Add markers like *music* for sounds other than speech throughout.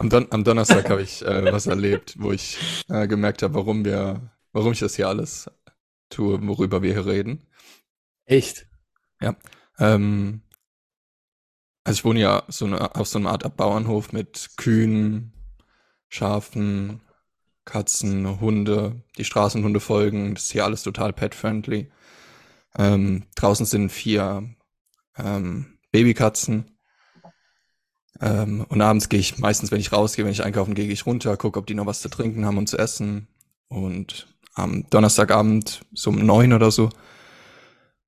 Am, Don am Donnerstag habe ich äh, was erlebt, wo ich äh, gemerkt habe, warum wir, warum ich das hier alles tue, worüber wir hier reden. Echt? Ja. Ähm, also ich wohne ja so eine, auf so einer Art Bauernhof mit Kühen, Schafen, Katzen, Hunde. Die Straßenhunde folgen. Das ist hier alles total pet-friendly. Ähm, draußen sind vier ähm, Babykatzen. Ähm, und abends gehe ich meistens, wenn ich rausgehe, wenn ich einkaufen gehe, gehe ich runter, gucke, ob die noch was zu trinken haben und zu essen. Und am Donnerstagabend, so um neun oder so,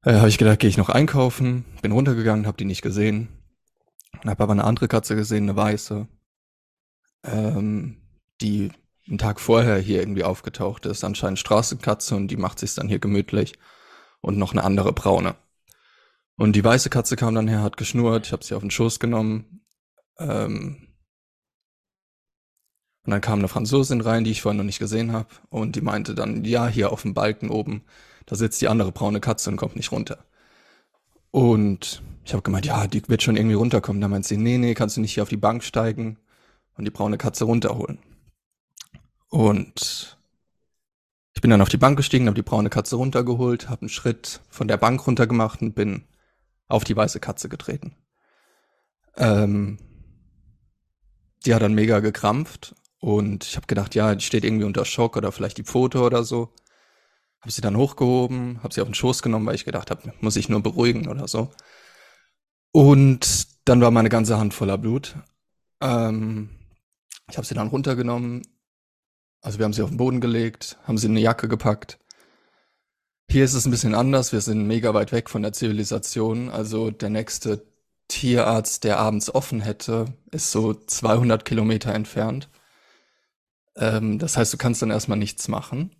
äh, habe ich gedacht, gehe ich noch einkaufen. Bin runtergegangen, habe die nicht gesehen. Habe aber eine andere Katze gesehen, eine weiße, ähm, die einen Tag vorher hier irgendwie aufgetaucht ist. Anscheinend Straßenkatze und die macht sich dann hier gemütlich. Und noch eine andere braune. Und die weiße Katze kam dann her, hat geschnurrt, ich habe sie auf den Schoß genommen. Ähm, und dann kam eine Franzosin rein, die ich vorhin noch nicht gesehen habe. Und die meinte dann, ja, hier auf dem Balken oben, da sitzt die andere braune Katze und kommt nicht runter. Und ich habe gemeint, ja, die wird schon irgendwie runterkommen. Da meint sie, nee, nee, kannst du nicht hier auf die Bank steigen und die braune Katze runterholen. Und ich bin dann auf die Bank gestiegen, habe die braune Katze runtergeholt, habe einen Schritt von der Bank runtergemacht und bin auf die weiße Katze getreten. Ähm, die hat dann mega gekrampft und ich habe gedacht, ja, die steht irgendwie unter Schock oder vielleicht die Pfote oder so. Habe sie dann hochgehoben, habe sie auf den Schoß genommen, weil ich gedacht habe, muss ich nur beruhigen oder so. Und dann war meine ganze Hand voller Blut. Ähm, ich habe sie dann runtergenommen. Also wir haben sie auf den Boden gelegt, haben sie in eine Jacke gepackt. Hier ist es ein bisschen anders. Wir sind mega weit weg von der Zivilisation. Also der nächste Tierarzt, der abends offen hätte, ist so 200 Kilometer entfernt. Ähm, das heißt, du kannst dann erstmal nichts machen.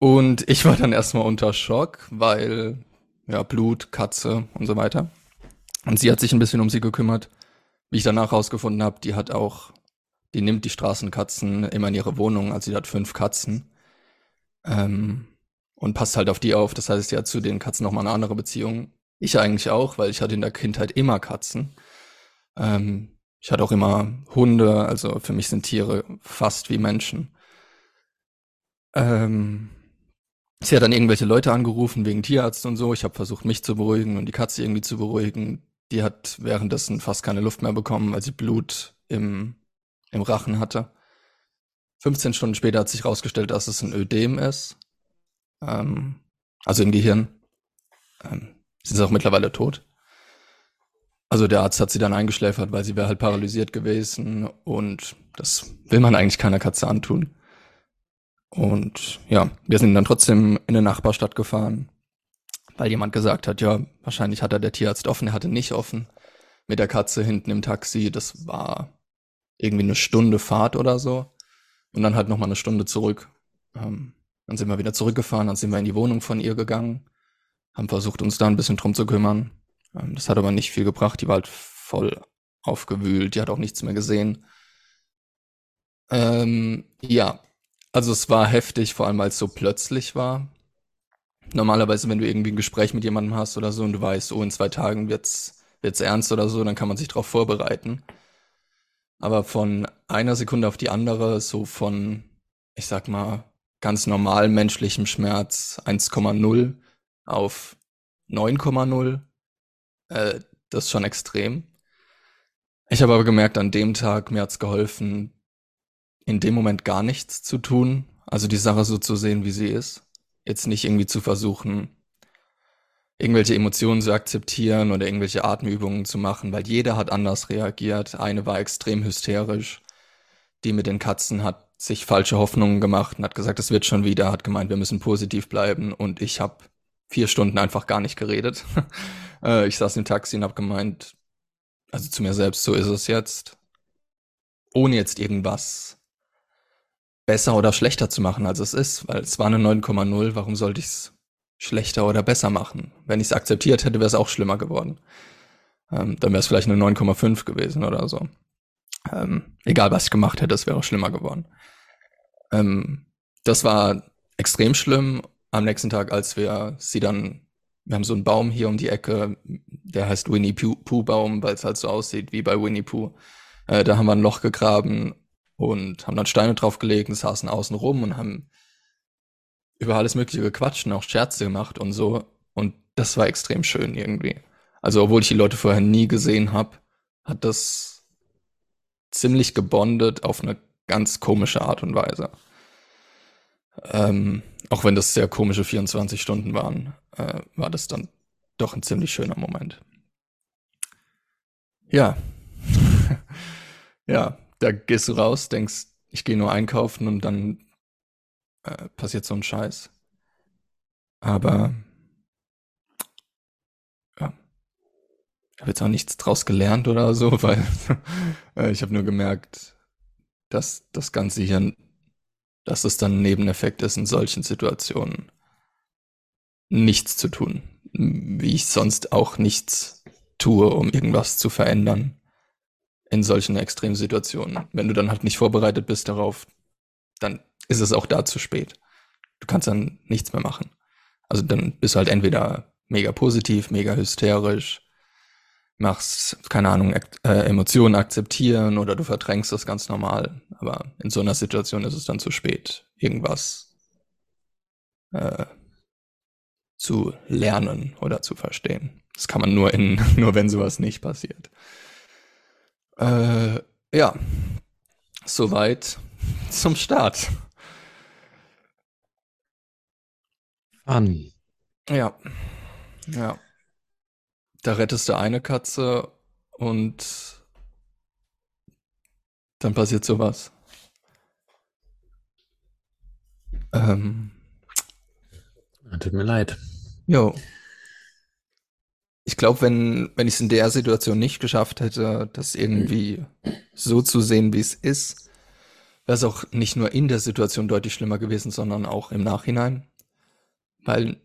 Und ich war dann erstmal unter Schock, weil ja Blut, Katze und so weiter. Und sie hat sich ein bisschen um sie gekümmert. Wie ich danach rausgefunden habe, die hat auch, die nimmt die Straßenkatzen immer in ihre Wohnung, also sie hat fünf Katzen. Ähm, und passt halt auf die auf. Das heißt, sie hat zu den Katzen nochmal eine andere Beziehung. Ich eigentlich auch, weil ich hatte in der Kindheit immer Katzen. Ähm, ich hatte auch immer Hunde, also für mich sind Tiere fast wie Menschen. Ähm, sie hat dann irgendwelche Leute angerufen wegen Tierarzt und so. Ich habe versucht, mich zu beruhigen und die Katze irgendwie zu beruhigen die hat währenddessen fast keine Luft mehr bekommen, weil sie Blut im, im Rachen hatte. 15 Stunden später hat sich herausgestellt, dass es ein Ödem ist. Ähm, also im Gehirn. Ähm, sie ist auch mittlerweile tot. Also der Arzt hat sie dann eingeschläfert, weil sie wäre halt paralysiert gewesen und das will man eigentlich keiner Katze antun. Und ja, wir sind dann trotzdem in eine Nachbarstadt gefahren, weil jemand gesagt hat, ja, wahrscheinlich hat er der Tierarzt offen, er hatte nicht offen. Mit der Katze hinten im Taxi, das war irgendwie eine Stunde Fahrt oder so. Und dann halt nochmal eine Stunde zurück. Ähm, dann sind wir wieder zurückgefahren, dann sind wir in die Wohnung von ihr gegangen, haben versucht, uns da ein bisschen drum zu kümmern. Ähm, das hat aber nicht viel gebracht, die war halt voll aufgewühlt, die hat auch nichts mehr gesehen. Ähm, ja, also es war heftig, vor allem weil es so plötzlich war. Normalerweise, wenn du irgendwie ein Gespräch mit jemandem hast oder so und du weißt, oh, in zwei Tagen wird's, wird's ernst oder so, dann kann man sich darauf vorbereiten. Aber von einer Sekunde auf die andere, so von, ich sag mal, ganz normal menschlichem Schmerz 1,0 auf 9,0, äh, das ist schon extrem. Ich habe aber gemerkt, an dem Tag, mir hat's geholfen, in dem Moment gar nichts zu tun, also die Sache so zu sehen, wie sie ist jetzt nicht irgendwie zu versuchen, irgendwelche Emotionen zu akzeptieren oder irgendwelche Atemübungen zu machen, weil jeder hat anders reagiert. Eine war extrem hysterisch. Die mit den Katzen hat sich falsche Hoffnungen gemacht und hat gesagt, es wird schon wieder, hat gemeint, wir müssen positiv bleiben. Und ich habe vier Stunden einfach gar nicht geredet. *laughs* Äh, ich saß im Taxi und habe gemeint, also zu mir selbst, so ist es jetzt. Ohne jetzt irgendwas besser oder schlechter zu machen, als es ist, weil es war eine 9,0, warum sollte ich es schlechter oder besser machen? Wenn ich es akzeptiert hätte, wäre es auch schlimmer geworden. Ähm, dann wäre es vielleicht eine 9,5 gewesen oder so. Ähm, egal, was ich gemacht hätte, es wäre auch schlimmer geworden. Ähm, das war extrem schlimm. Am nächsten Tag, als wir sie dann, wir haben so einen Baum hier um die Ecke, der heißt Winnie Pooh Baum, weil es halt so aussieht wie bei Winnie Pooh. Äh, da haben wir ein Loch gegraben und haben dann Steine draufgelegt und saßen außen rum und haben über alles Mögliche gequatscht und auch Scherze gemacht und so. Und das war extrem schön irgendwie. Also, obwohl ich die Leute vorher nie gesehen habe, hat das ziemlich gebondet auf eine ganz komische Art und Weise. Ähm, auch wenn das sehr komische 24 Stunden waren, äh, war das dann doch ein ziemlich schöner Moment. Ja. *laughs* ja, da gehst du raus, denkst, ich gehe nur einkaufen und dann äh, passiert so ein Scheiß. Aber ja, ich habe jetzt auch nichts draus gelernt oder so, *laughs* weil äh, ich habe nur gemerkt, dass das Ganze hier, dass es dann ein Nebeneffekt ist in solchen Situationen, nichts zu tun, wie ich sonst auch nichts tue, um irgendwas zu verändern in solchen Extremsituationen. Wenn du dann halt nicht vorbereitet bist darauf, dann ist es auch da zu spät. Du kannst dann nichts mehr machen. Also dann bist du halt entweder mega positiv, mega hysterisch, machst, keine Ahnung, äh, Emotionen akzeptieren oder du verdrängst das ganz normal. Aber in so einer Situation ist es dann zu spät, irgendwas äh, zu lernen oder zu verstehen. Das kann man nur in, *laughs* nur wenn sowas nicht passiert. Äh, ja, soweit zum Start. An. Ja, ja. Da rettest du eine Katze und dann passiert sowas. Ähm. Tut mir leid. Jo. Ich glaube, wenn, wenn ich es in der Situation nicht geschafft hätte, das irgendwie so zu sehen, wie es ist, wäre es auch nicht nur in der Situation deutlich schlimmer gewesen, sondern auch im Nachhinein. Weil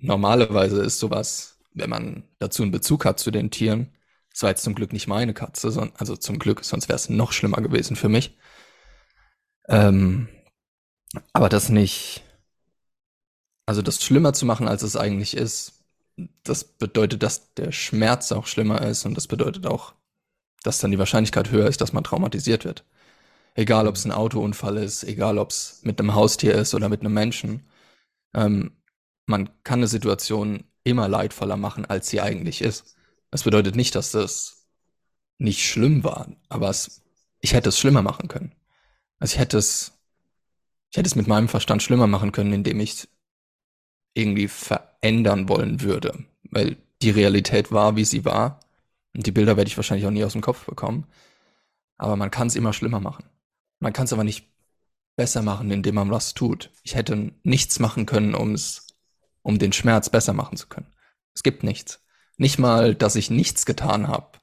normalerweise ist sowas, wenn man dazu einen Bezug hat zu den Tieren, das war jetzt zum Glück nicht meine Katze, sondern, also zum Glück, sonst wäre es noch schlimmer gewesen für mich. Ähm, aber das nicht, also das schlimmer zu machen, als es eigentlich ist, das bedeutet, dass der Schmerz auch schlimmer ist und das bedeutet auch, dass dann die Wahrscheinlichkeit höher ist, dass man traumatisiert wird. Egal, ob es ein Autounfall ist, egal, ob es mit einem Haustier ist oder mit einem Menschen. Ähm, man kann eine Situation immer leidvoller machen, als sie eigentlich ist. Das bedeutet nicht, dass das nicht schlimm war, aber es, ich hätte es schlimmer machen können. Also ich hätte es, ich hätte es mit meinem Verstand schlimmer machen können, indem ich irgendwie verändern wollen würde, weil die Realität war, wie sie war. Und die Bilder werde ich wahrscheinlich auch nie aus dem Kopf bekommen. Aber man kann es immer schlimmer machen. Man kann es aber nicht besser machen, indem man was tut. Ich hätte nichts machen können, um es, um den Schmerz besser machen zu können. Es gibt nichts. Nicht mal, dass ich nichts getan habe.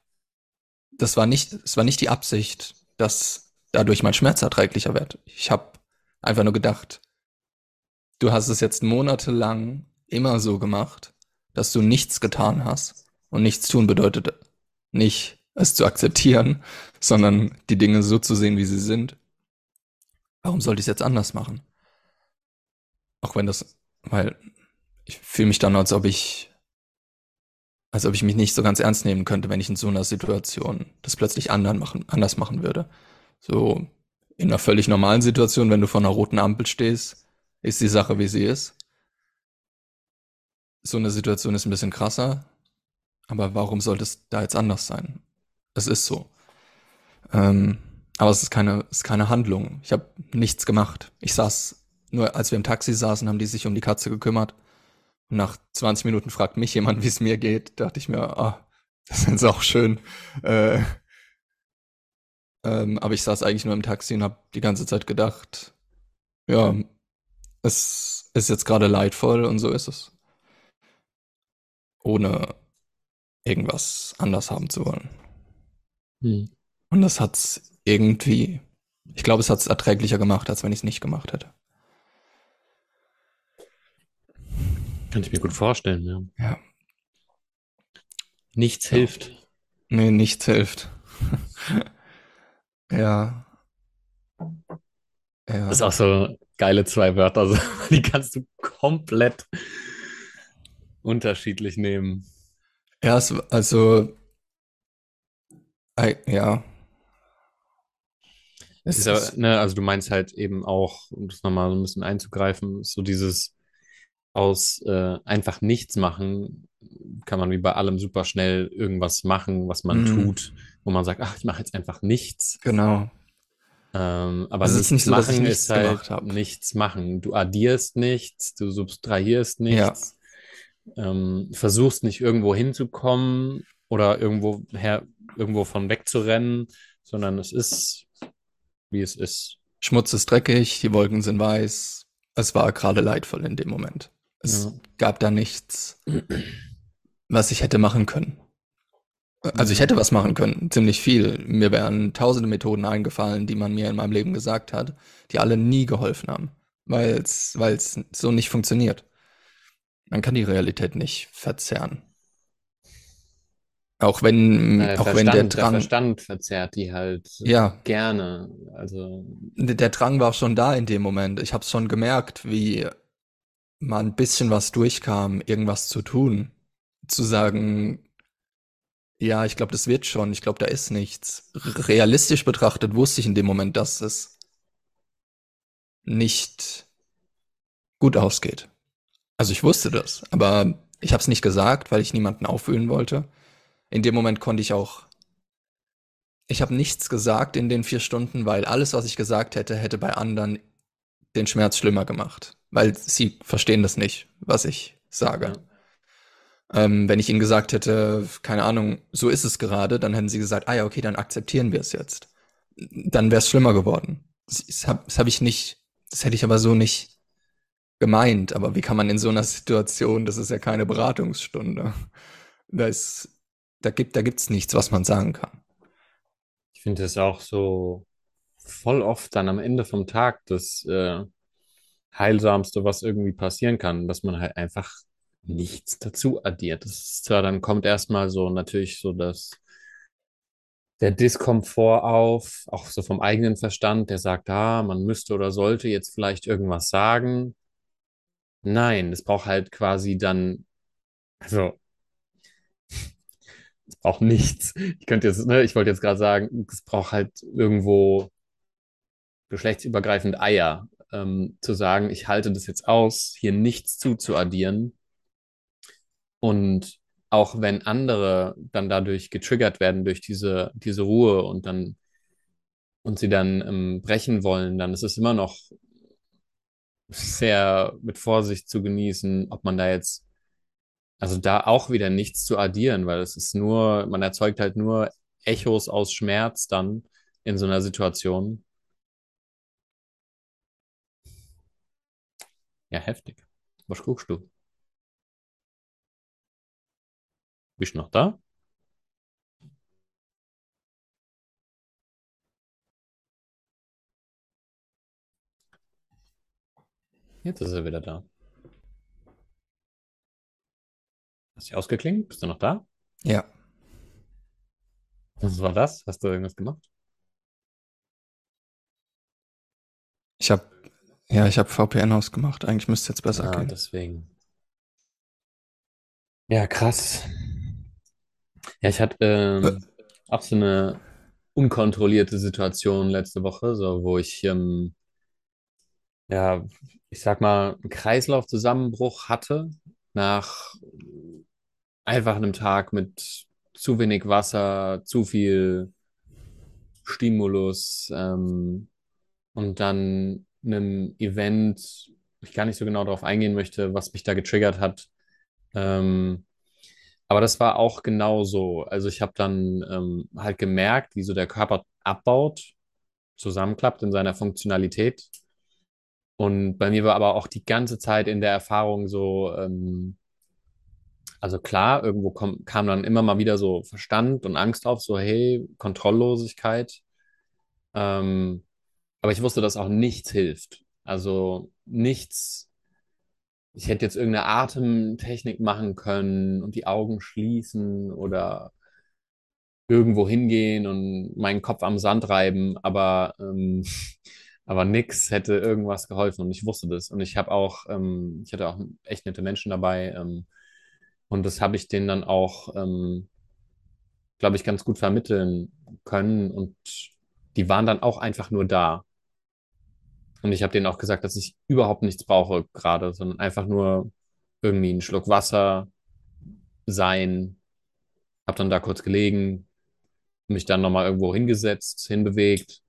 Das war nicht, es war nicht die Absicht, dass dadurch mein Schmerz erträglicher wird. Ich habe einfach nur gedacht, du hast es jetzt monatelang immer so gemacht, dass du nichts getan hast. Und nichts tun bedeutet nicht, es zu akzeptieren, *laughs* sondern die Dinge so zu sehen, wie sie sind. Warum sollte ich es jetzt anders machen? Auch wenn das, weil ich fühle mich dann, als ob ich, als ob ich mich nicht so ganz ernst nehmen könnte, wenn ich in so einer Situation das plötzlich anders machen, anders machen würde. So in einer völlig normalen Situation, wenn du vor einer roten Ampel stehst, ist die Sache, wie sie ist. So eine Situation ist ein bisschen krasser, aber warum sollte es da jetzt anders sein? Es ist so. Ähm, aber es ist keine, es ist keine Handlung. Ich habe nichts gemacht. Ich saß, nur als wir im Taxi saßen, haben die sich um die Katze gekümmert. Und nach 20 Minuten fragt mich jemand, wie es mir geht. Dachte ich mir, ah, das ist auch schön. Äh, ähm, aber ich saß eigentlich nur im Taxi und habe die ganze Zeit gedacht, ja, es ist jetzt gerade leidvoll und so ist es. Ohne irgendwas anders haben zu wollen. Hm. Und das hat's irgendwie, ich glaube, es hat's erträglicher gemacht, als wenn ich es nicht gemacht hätte. Kann ich mir gut vorstellen, ja. Ja. Nichts ja. hilft. Nee, nichts hilft. *laughs* ja. Ja. Das ist auch so geile zwei Wörter. Also, *laughs* die kannst du komplett unterschiedlich nehmen. Ja, also, ja. Es Ist aber, ne, also du meinst halt eben auch, um das nochmal so ein bisschen einzugreifen, so dieses aus äh, einfach nichts machen, kann man wie bei allem super schnell irgendwas machen, was man mm, tut, wo man sagt, ach, ich mache jetzt einfach nichts. genau. Ähm, aber Also ist nicht nichts so, dass ich machen ist nichts halt gemacht habe. nichts machen. Du addierst nichts, du subtrahierst Ja, nichts, ähm, versuchst nicht irgendwo hinzukommen oder irgendwo her, irgendwo von wegzurennen, sondern es ist, wie es ist. Schmutz ist dreckig, die Wolken sind weiß. Es war gerade leidvoll in dem Moment. Ja. Es gab da nichts, was ich hätte machen können. Also ich Ja. hätte was machen können, ziemlich viel. Mir wären tausende Methoden eingefallen, die man mir in meinem Leben gesagt hat, die alle nie geholfen haben, weil es so nicht funktioniert. Man kann die Realität nicht verzerren. Auch wenn, der auch wenn der Verstand, der Drang, Verstand verzerrt die halt ja, gerne. Also, der Drang war schon da in dem Moment. Ich habe es schon gemerkt, wie mal ein bisschen was durchkam, irgendwas zu tun, zu sagen, ja, ich glaube, das wird schon, ich glaube, da ist nichts. Realistisch betrachtet wusste ich in dem Moment, dass es nicht gut ausgeht. Also ich wusste das, aber ich habe es nicht gesagt, weil ich niemanden aufwühlen wollte. In dem Moment konnte ich auch, ich habe nichts gesagt in den vier Stunden, weil alles, was ich gesagt hätte, hätte bei anderen den Schmerz schlimmer gemacht, weil sie verstehen das nicht, was ich sage. ja. Ähm, wenn ich ihnen gesagt hätte, keine Ahnung, so ist es gerade, dann hätten sie gesagt, ah ja, okay, dann akzeptieren wir es jetzt. Dann wäre es schlimmer geworden. Das, das habe das hab ich nicht, das hätte ich aber so nicht gemeint. Aber wie kann man in so einer Situation, das ist ja keine Beratungsstunde, da ist, da gibt, da gibt's nichts, was man sagen kann. Ich finde es auch so voll oft dann am Ende vom Tag das äh, Heilsamste, was irgendwie passieren kann, dass man halt einfach nichts dazu addiert. Das ist zwar, dann kommt erstmal so natürlich so das, der Diskomfort auf, auch so vom eigenen Verstand, der sagt, ah, man müsste oder sollte jetzt vielleicht irgendwas sagen. Nein, es braucht halt quasi dann, also *laughs* es braucht nichts. Ich könnte jetzt, ne, ich wollte jetzt gerade sagen, es braucht halt irgendwo geschlechtsübergreifend Eier, ähm, zu sagen, ich halte das jetzt aus, hier nichts zuzuaddieren. Und auch wenn andere dann dadurch getriggert werden durch diese, diese Ruhe und dann und sie dann ähm, brechen wollen, dann ist es immer noch sehr mit Vorsicht zu genießen, ob man da jetzt, also da auch wieder nichts zu addieren, weil es ist nur, man erzeugt halt nur Echos aus Schmerz dann in so einer Situation. Ja, heftig. Was guckst du? Bist du noch da? Jetzt ist er wieder da. Hast du dich ausgeklingt? Bist du noch da? Ja, Was war das? Hast du irgendwas gemacht? ich habe, ja, ich habe VPN ausgemacht. Eigentlich müsste jetzt besser Ah, gehen. deswegen. Ja, krass. Ja, ich hatte ähm, auch so eine unkontrollierte Situation letzte Woche, so wo ich, ähm, ja, ich sag mal, einen Kreislaufzusammenbruch hatte nach einfach einem Tag mit zu wenig Wasser, zu viel Stimulus, ähm, und dann einem Event, ich gar nicht so genau darauf eingehen möchte, was mich da getriggert hat. Ähm, aber das war auch genau so. Also ich habe dann ähm, halt gemerkt, wie so der Körper abbaut, zusammenklappt in seiner Funktionalität. Und bei mir war aber auch die ganze Zeit in der Erfahrung so, ähm, also klar, irgendwo kom kam dann immer mal wieder so Verstand und Angst auf, so hey, Kontrolllosigkeit. Ähm, aber ich wusste, dass auch nichts hilft. Also nichts. Ich hätte jetzt irgendeine Atemtechnik machen können und die Augen schließen oder irgendwo hingehen und meinen Kopf am Sand reiben, aber, ähm, *laughs* aber nix hätte irgendwas geholfen und ich wusste das. Und ich habe auch, ähm, ich hatte auch echt nette Menschen dabei ähm, und das habe ich denen dann auch, ähm, glaube ich, ganz gut vermitteln können und die waren dann auch einfach nur da. Und ich habe denen auch gesagt, dass ich überhaupt nichts brauche gerade, sondern einfach nur irgendwie einen Schluck Wasser sein. Habe dann da kurz gelegen, mich dann nochmal irgendwo hingesetzt, hinbewegt,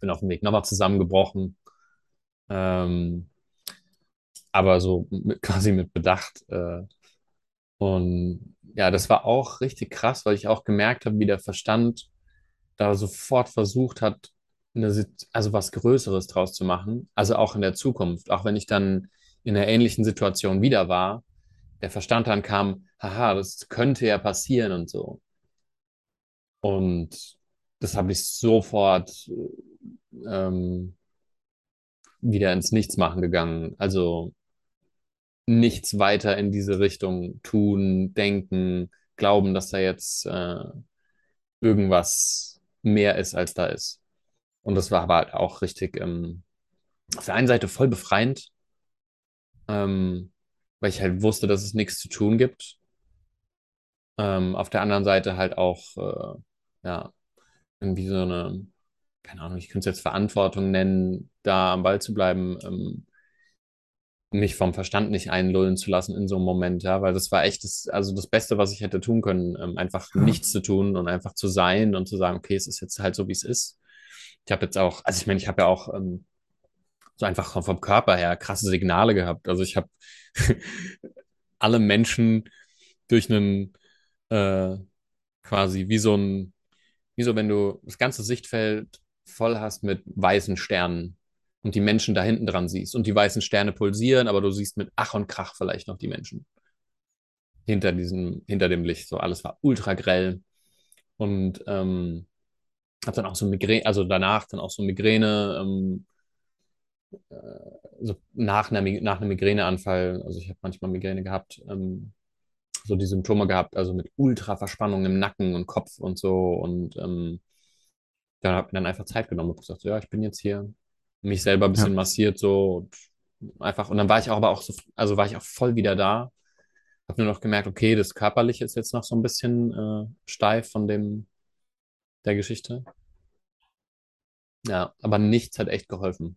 bin auf dem Weg nochmal zusammengebrochen. Ähm, aber so mit, *laughs* quasi mit Bedacht. Äh, und ja, das war auch richtig krass, weil ich auch gemerkt habe, wie der Verstand da sofort versucht hat, eine, also was Größeres draus zu machen. Also auch in der Zukunft. Auch wenn ich dann in einer ähnlichen Situation wieder war, der Verstand dann kam, haha, das könnte ja passieren und so. Und das habe ich sofort ähm, wieder ins Nichtsmachen gegangen. Also nichts weiter in diese Richtung tun, denken, glauben, dass da jetzt äh, irgendwas mehr ist, als da ist. Und das war aber halt auch richtig ähm, auf der einen Seite voll befreiend, ähm, weil ich halt wusste, dass es nichts zu tun gibt. Ähm, auf der anderen Seite halt auch, äh, ja, irgendwie so eine, keine Ahnung, ich könnte es jetzt Verantwortung nennen, da am Ball zu bleiben, ähm, mich vom Verstand nicht einlullen zu lassen in so einem Moment, ja, weil das war echt das, also das Beste, was ich hätte tun können, ähm, einfach ja. nichts zu tun und einfach zu sein und zu sagen, okay, es ist jetzt halt so, wie es ist. Ich habe jetzt auch, also ich meine, ich habe ja auch ähm, so einfach vom Körper her krasse Signale gehabt. Also ich habe *laughs* alle Menschen durch einen äh, quasi wie so ein, wie so wenn du das ganze Sichtfeld voll hast mit weißen Sternen und die Menschen da hinten dran siehst und die weißen Sterne pulsieren, aber du siehst mit Ach und Krach vielleicht noch die Menschen hinter diesem, hinter dem Licht. So alles war ultra grell und ähm, habe dann auch so Migräne, also danach dann auch so Migräne, ähm, äh, so nach, einer, nach einem Migräneanfall, also ich habe manchmal Migräne gehabt, ähm, so die Symptome gehabt, also mit Ultraverspannung im Nacken und Kopf und so und ähm, dann habe ich dann einfach Zeit genommen und gesagt, so, ja, ich bin jetzt hier, mich selber ein bisschen ja. massiert so und einfach und dann war ich auch aber auch so, also war ich auch voll wieder da. Habe nur noch gemerkt, okay, das Körperliche ist jetzt noch so ein bisschen äh, steif von dem der Geschichte. Ja, aber nichts hat echt geholfen.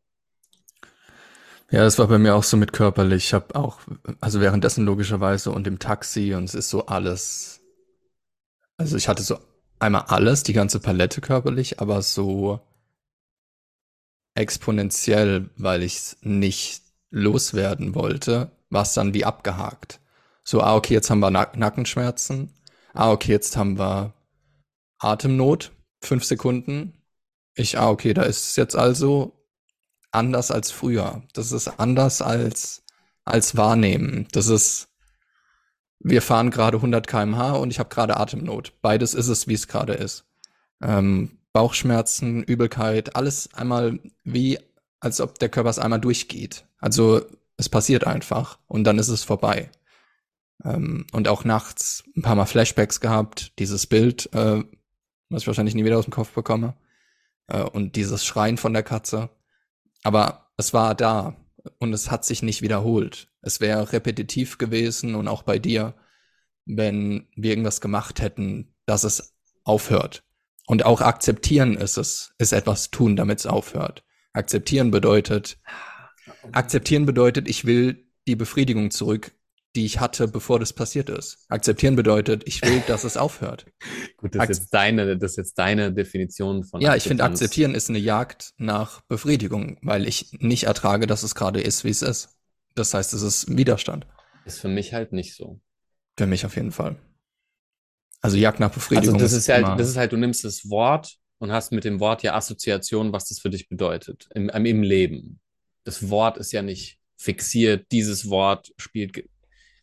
Ja, das war bei mir auch so mit körperlich. Ich habe auch, also währenddessen logischerweise und im Taxi und es ist so alles. Also ich hatte so einmal alles, die ganze Palette körperlich, aber so exponentiell, weil ich es nicht loswerden wollte, war es dann wie abgehakt. So, ah, okay, jetzt haben wir Nack Nackenschmerzen. Ah, okay, jetzt haben wir Atemnot. Fünf Sekunden. Ich, ah, okay, da ist es jetzt also anders als früher. Das ist anders als, als wahrnehmen. Das ist, wir fahren gerade 100 kmh und ich habe gerade Atemnot. Beides ist es, wie es gerade ist. Ähm, Bauchschmerzen, Übelkeit, alles einmal wie, als ob der Körper es einmal durchgeht. Also es passiert einfach und dann ist es vorbei. Ähm, und auch nachts ein paar Mal Flashbacks gehabt, dieses Bild, äh, was ich wahrscheinlich nie wieder aus dem Kopf bekomme. Äh, und dieses Schreien von der Katze. Aber es war da und es hat sich nicht wiederholt. Es wäre repetitiv gewesen und auch bei dir, wenn wir irgendwas gemacht hätten, dass es aufhört. Und auch akzeptieren ist es, ist etwas tun, damit es aufhört. Akzeptieren bedeutet, akzeptieren bedeutet, ich will die Befriedigung zurück, die ich hatte, bevor das passiert ist. Akzeptieren bedeutet, ich will, dass es aufhört. *laughs* Gut, das ist, jetzt deine, das ist jetzt deine Definition von Ja, ich finde, akzeptieren ist eine Jagd nach Befriedigung, weil ich nicht ertrage, dass es gerade ist, wie es ist. Das heißt, es ist Widerstand. Ist für mich halt nicht so. Für mich auf jeden Fall. Also Jagd nach Befriedigung. Also das ist, ist halt, das ist halt, du nimmst das Wort und hast mit dem Wort ja Assoziation, was das für dich bedeutet im, im Leben. Das Wort ist ja nicht fixiert, dieses Wort spielt.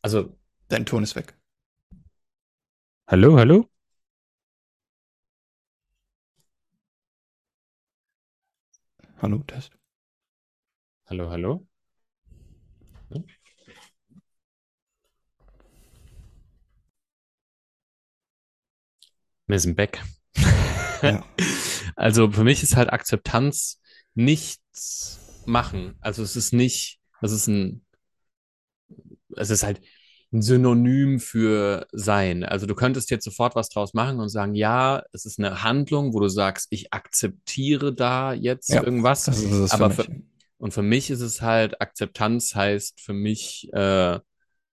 Also. Dein Ton ist weg. Hallo, hallo? Hallo, Test. Hallo, hallo? Hm? Wir sind back. Ja. *laughs* Also für mich ist halt Akzeptanz nichts machen. Also es ist nicht, das ist ein, es ist halt, ein Synonym für sein. Also du könntest jetzt sofort was draus machen und sagen, ja, es ist eine Handlung, wo du sagst, ich akzeptiere da jetzt Ja, irgendwas. Das ist es Aber für für, und für mich ist es halt, Akzeptanz heißt für mich äh,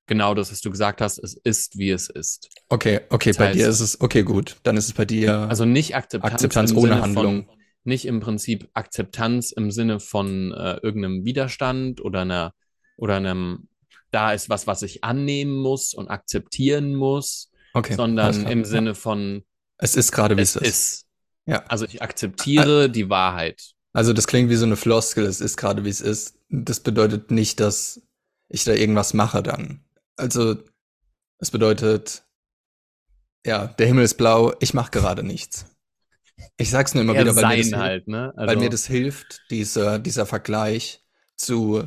genau das, was du gesagt hast, es ist, wie es ist. Okay, okay, Das bei dir heißt- ist es, okay, gut. Dann ist es bei dir, Also nicht Akzeptanz, Akzeptanz ohne Sinne Handlung. Von, nicht im Prinzip Akzeptanz im Sinne von äh, irgendeinem Widerstand oder einer oder einem, da ist was, was ich annehmen muss und akzeptieren muss, okay, sondern im Ja. Sinne von Es ist gerade, wie es ist. ist. Ja. Also ich akzeptiere die Wahrheit. Also das klingt wie so eine Floskel, es ist gerade, wie es ist. Das bedeutet nicht, dass ich da irgendwas mache dann. Also es bedeutet, ja, der Himmel ist blau, ich mache gerade nichts. Ich sag's nur immer Eher wieder, weil mir, das, halt, ne? weil mir das hilft, dieser, dieser Vergleich zu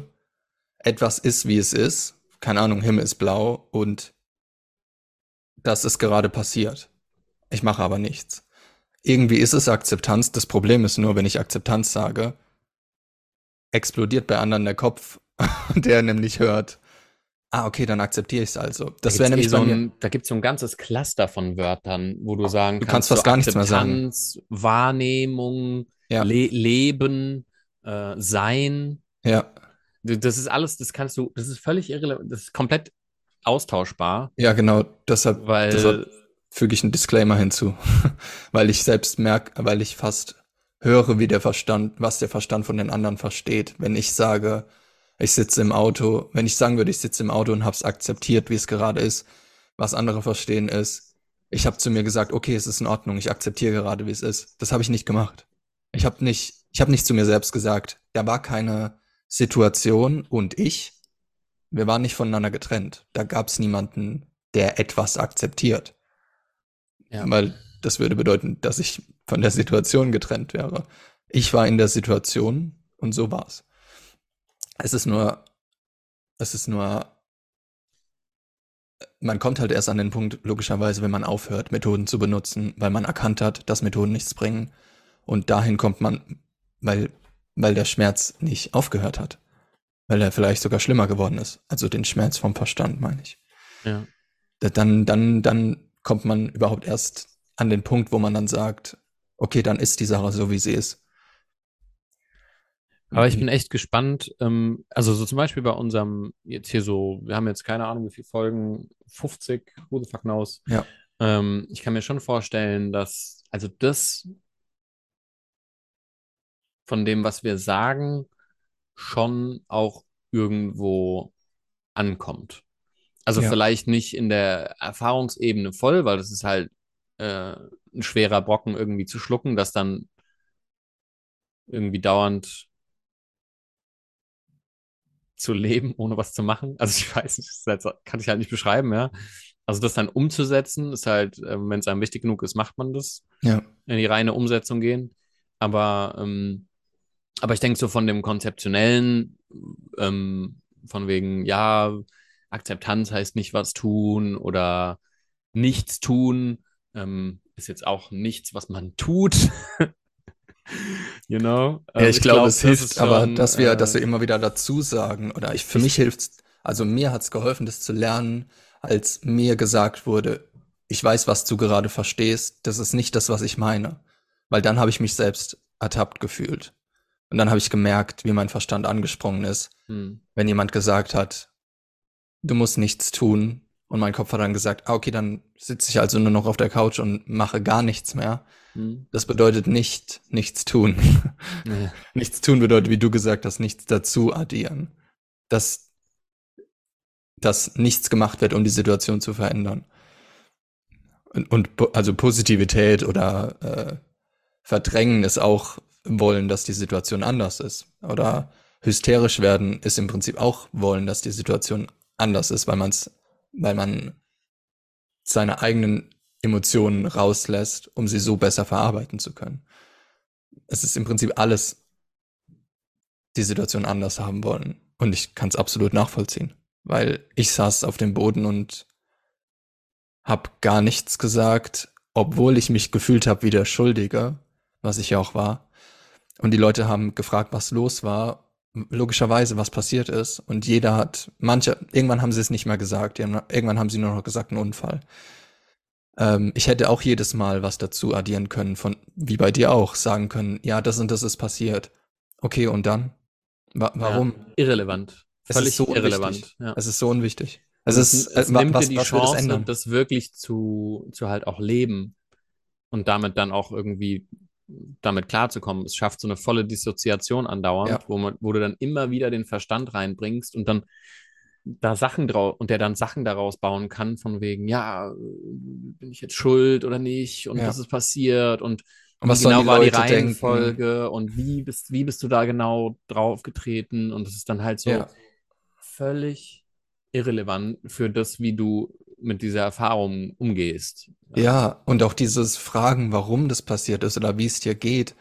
etwas ist, wie es ist. Keine Ahnung, Himmel ist blau und das ist gerade passiert. Ich mache aber nichts. Irgendwie ist es Akzeptanz. Das Problem ist nur, wenn ich Akzeptanz sage, explodiert bei anderen der Kopf, *laughs* der nämlich hört, ah, okay, dann akzeptiere ich es also. Das Da wäre nämlich eh so ein, da gibt es so ein ganzes Cluster von Wörtern, wo du sagen Du kannst, kannst fast so gar nichts mehr sagen. Akzeptanz, Wahrnehmung, Ja. Le Leben, äh, Sein. ja, Du- Das ist alles, das kannst du, das ist völlig irrelevant, das ist komplett austauschbar, ja, genau, deshalb, weil deshalb füge ich einen Disclaimer hinzu, *laughs* weil ich selbst merke, weil ich fast höre, wie der Verstand, was der Verstand von den anderen versteht. Wenn ich sage, ich sitze im Auto, wenn ich sagen würde, ich sitze im Auto und hab's akzeptiert, wie es gerade ist, was andere verstehen ist, ich habe zu mir gesagt, okay, es ist in Ordnung, ich akzeptiere gerade, wie es ist. Das habe ich nicht gemacht. Ich habe nicht, ich habe nicht zu mir selbst gesagt, da war keine Situation und ich, wir waren nicht voneinander getrennt. Da gab es niemanden, der etwas akzeptiert. Ja. Weil das würde bedeuten, dass ich von der Situation getrennt wäre. Ich war in der Situation und so war's. Es ist nur, es ist nur, man kommt halt erst an den Punkt, logischerweise, wenn man aufhört, Methoden zu benutzen, weil man erkannt hat, dass Methoden nichts bringen. Und dahin kommt man, weil, weil der Schmerz nicht aufgehört hat. Weil er vielleicht sogar schlimmer geworden ist. Also den Schmerz vom Verstand, meine ich ja. dann, dann, dann kommt man überhaupt erst an den Punkt, wo man dann sagt, okay, dann ist die Sache so, wie sie ist. Aber ich bin echt gespannt. Ähm, also so zum Beispiel bei unserem jetzt hier so, wir haben jetzt keine Ahnung, wie viele Folgen, 50, who the fuck knows. Ja. Ähm, ich kann mir schon vorstellen, dass, also das von dem, was wir sagen, schon auch irgendwo ankommt. Also Ja. vielleicht nicht in der Erfahrungsebene voll, weil das ist halt äh, ein schwerer Brocken irgendwie zu schlucken, das dann irgendwie dauernd zu leben, ohne was zu machen. Also ich weiß nicht, das kann ich halt nicht beschreiben, ja. Also das dann umzusetzen, ist halt, äh, wenn es einem wichtig genug ist, macht man das Ja, in die reine Umsetzung gehen. Aber, ähm, aber ich denke so von dem konzeptionellen, ähm, von wegen, ja, Akzeptanz heißt nicht was tun oder nichts tun, ähm, ist jetzt auch nichts, was man tut. *laughs* you know? ja Ähm, ich, glaube, glaub, es das hilft, ist aber schon, dass wir, äh, dass wir immer wieder dazu sagen, oder ich, für ich- mich hilft's, also mir hat's geholfen, das zu lernen, als mir gesagt wurde, ich weiß, was du gerade verstehst, das ist nicht das, was ich meine. Weil dann habe ich mich selbst ertappt gefühlt. Und dann habe ich gemerkt, wie mein Verstand angesprungen ist, hm, wenn jemand gesagt hat, du musst nichts tun. Und mein Kopf hat dann gesagt, ah, okay, dann sitze ich also nur noch auf der Couch und mache gar nichts mehr. hm, Das bedeutet nicht nichts tun. *laughs* ja. nichts tun bedeutet, wie du gesagt hast, nichts dazu addieren. Dass, dass nichts gemacht wird, um die Situation zu verändern. Und, und also Positivität oder äh, Verdrängen ist auch wollen, dass die Situation anders ist. Oder hysterisch werden ist im Prinzip auch wollen, dass die Situation anders ist, weil man's, weil man seine eigenen Emotionen rauslässt, um sie so besser verarbeiten zu können. Es ist im Prinzip alles die Situation anders haben wollen. Und ich kann es absolut nachvollziehen, weil ich saß auf dem Boden und hab gar nichts gesagt, obwohl ich mich gefühlt habe wie der Schuldige, was ich ja auch war. Und die Leute haben gefragt, was los war, logischerweise, was passiert ist. Und jeder hat, manche, irgendwann haben sie es nicht mehr gesagt, haben, irgendwann haben sie nur noch gesagt, ein Unfall. Ähm, ich hätte auch jedes Mal was dazu addieren können, von, wie bei dir auch, sagen können, ja, das und das ist passiert. Okay, und dann? Wa warum? Ja, irrelevant. Völlig es ist so irrelevant. Ja. Es ist so unwichtig. Also es, es, es nimmt was, dir die Chance, das wirklich zu, zu halt auch leben und damit dann auch irgendwie damit klarzukommen. Es schafft so eine volle Dissoziation andauernd, ja. wo, man, wo du dann immer wieder den Verstand reinbringst und dann da Sachen drauf und der dann Sachen daraus bauen kann, von wegen, ja, bin ich jetzt schuld oder nicht und ja. was ist passiert und, und was genau die war die Reihenfolge denken? und wie bist, wie bist du da genau draufgetreten und es ist dann halt so ja. völlig irrelevant für das, wie du mit dieser Erfahrung umgehst. Ja, und auch dieses Fragen, warum das passiert ist oder wie es dir geht.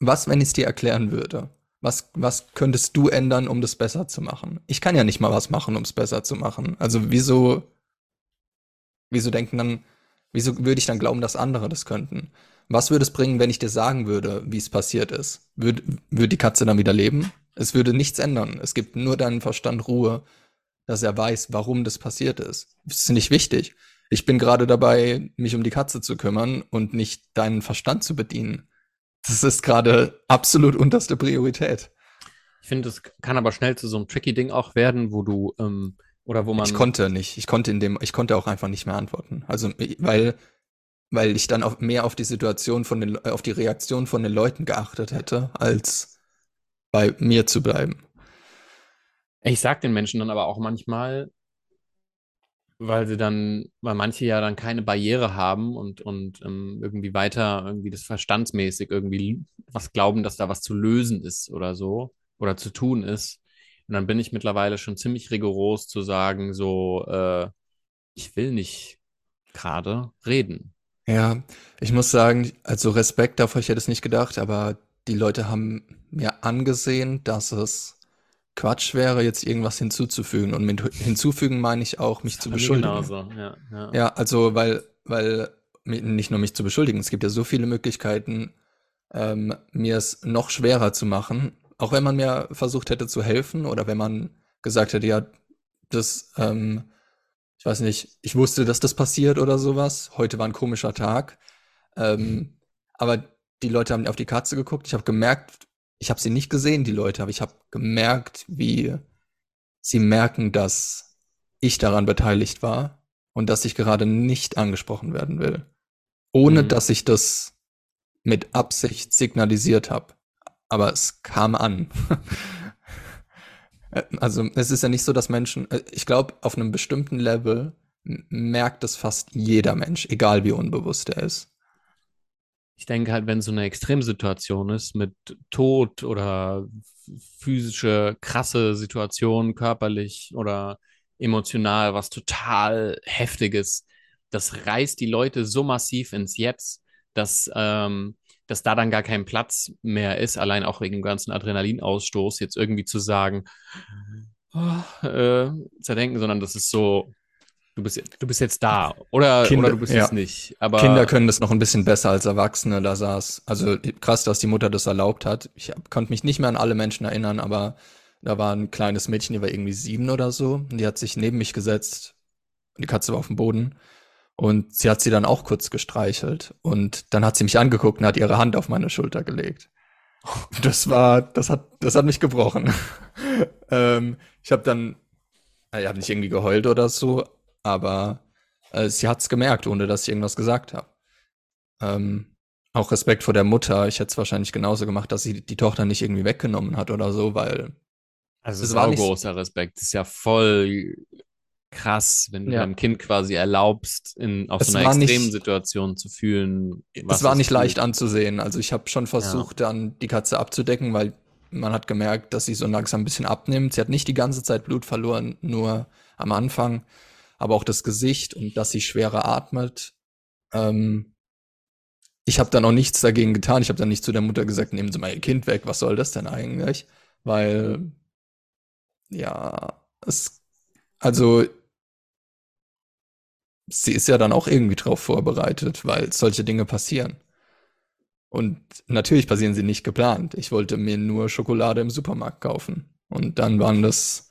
Was, wenn ich es dir erklären würde? Was, was könntest du ändern, um das besser zu machen? Ich kann ja nicht mal was machen, um es besser zu machen. Also wieso, wieso denken dann, wieso würde ich dann glauben, dass andere das könnten? Was würde es bringen, wenn ich dir sagen würde, wie es passiert ist? Würde, würde die Katze dann wieder leben? Es würde nichts ändern. Es gibt nur deinen Verstand Ruhe dass er weiß, warum das passiert ist. Das ist nicht wichtig. Ich bin gerade dabei, mich um die Katze zu kümmern und nicht deinen Verstand zu bedienen. Das ist gerade absolut unterste Priorität. Ich finde, es kann aber schnell zu so einem tricky Ding auch werden, wo du ähm, oder wo man. Ich konnte nicht. Ich konnte in dem, ich konnte auch einfach nicht mehr antworten. Also weil weil ich dann auf, mehr auf die Situation von den, auf die Reaktion von den Leuten geachtet hätte, als bei mir zu bleiben. Ich sag den Menschen dann aber auch manchmal, weil sie dann, weil manche ja dann keine Barriere haben und, und ähm, irgendwie weiter, irgendwie das verstandsmäßig irgendwie was glauben, dass da was zu lösen ist oder so oder zu tun ist. Und dann bin ich mittlerweile schon ziemlich rigoros zu sagen, so, äh, ich will nicht gerade reden. Ja, ich muss sagen, also Respekt davor, ich hätte es nicht gedacht, aber die Leute haben mir angesehen, dass es Quatsch wäre, jetzt irgendwas hinzuzufügen. Und mit hinzufügen meine ich auch, mich zu beschuldigen. Genauso. Ja, ja. ja, also weil, weil nicht nur mich zu beschuldigen, es gibt ja so viele Möglichkeiten, ähm, mir es noch schwerer zu machen. Auch wenn man mir versucht hätte zu helfen oder wenn man gesagt hätte, ja, das, ähm, ich weiß nicht, ich wusste, dass das passiert oder sowas. Heute war ein komischer Tag. Ähm. Aber die Leute haben auf die Katze geguckt. Ich habe gemerkt, ich habe sie nicht gesehen, die Leute, aber ich habe gemerkt, wie sie merken, dass ich daran beteiligt war und dass ich gerade nicht angesprochen werden will. Ohne mhm. dass ich das mit Absicht signalisiert habe. Aber es kam an. *laughs* also es ist ja nicht so, dass Menschen, äh, ich glaube, auf einem bestimmten Level merkt es fast jeder Mensch, egal wie unbewusst er ist ich denke halt, wenn so eine Extremsituation ist mit Tod oder physische, krasse Situation, körperlich oder emotional, was total heftiges, das reißt die Leute so massiv ins Jetzt, dass, ähm, dass da dann gar kein Platz mehr ist, allein auch wegen dem ganzen Adrenalinausstoß, jetzt irgendwie zu sagen, oh, äh, zerdenken, sondern das ist so, du bist, du bist jetzt da oder, Kinder, oder du bist ja. es nicht. Aber Kinder können das noch ein bisschen besser als Erwachsene. Da saß, also krass, dass die Mutter das erlaubt hat. Ich konnte mich nicht mehr an alle Menschen erinnern, aber da war ein kleines Mädchen, die war irgendwie sieben oder so. Und die hat sich neben mich gesetzt. Die Katze war auf dem Boden. Und sie hat sie dann auch kurz gestreichelt. Und dann hat sie mich angeguckt und hat ihre Hand auf meine Schulter gelegt. *laughs* Das war, das hat, das hat mich gebrochen. *laughs* ähm, ich habe dann, ich habe nicht irgendwie geheult oder so, aber äh, sie hat es gemerkt, ohne dass ich irgendwas gesagt habe. Ähm, auch Respekt vor der Mutter. Ich hätte es wahrscheinlich genauso gemacht, dass sie die Tochter nicht irgendwie weggenommen hat oder so, weil. Also es war auch großer Respekt. Das ist ja voll krass, wenn du ja. deinem Kind quasi erlaubst, in, auf es so einer extremen nicht, Situation zu fühlen. es war nicht leicht anzusehen. Also ich habe schon versucht, ja. dann die Katze abzudecken, weil man hat gemerkt, dass sie so langsam ein bisschen abnimmt. Sie hat nicht die ganze Zeit Blut verloren, nur am Anfang aber auch das Gesicht und dass sie schwerer atmet. Ähm, ich habe dann auch nichts dagegen getan. Ich habe dann nicht zu der Mutter gesagt, nehmen Sie mal Ihr Kind weg. Was soll das denn eigentlich? Weil, ja, es, also, sie ist ja dann auch irgendwie drauf vorbereitet, weil solche Dinge passieren. Und natürlich passieren sie nicht geplant. Ich wollte mir nur Schokolade im Supermarkt kaufen. Und dann waren das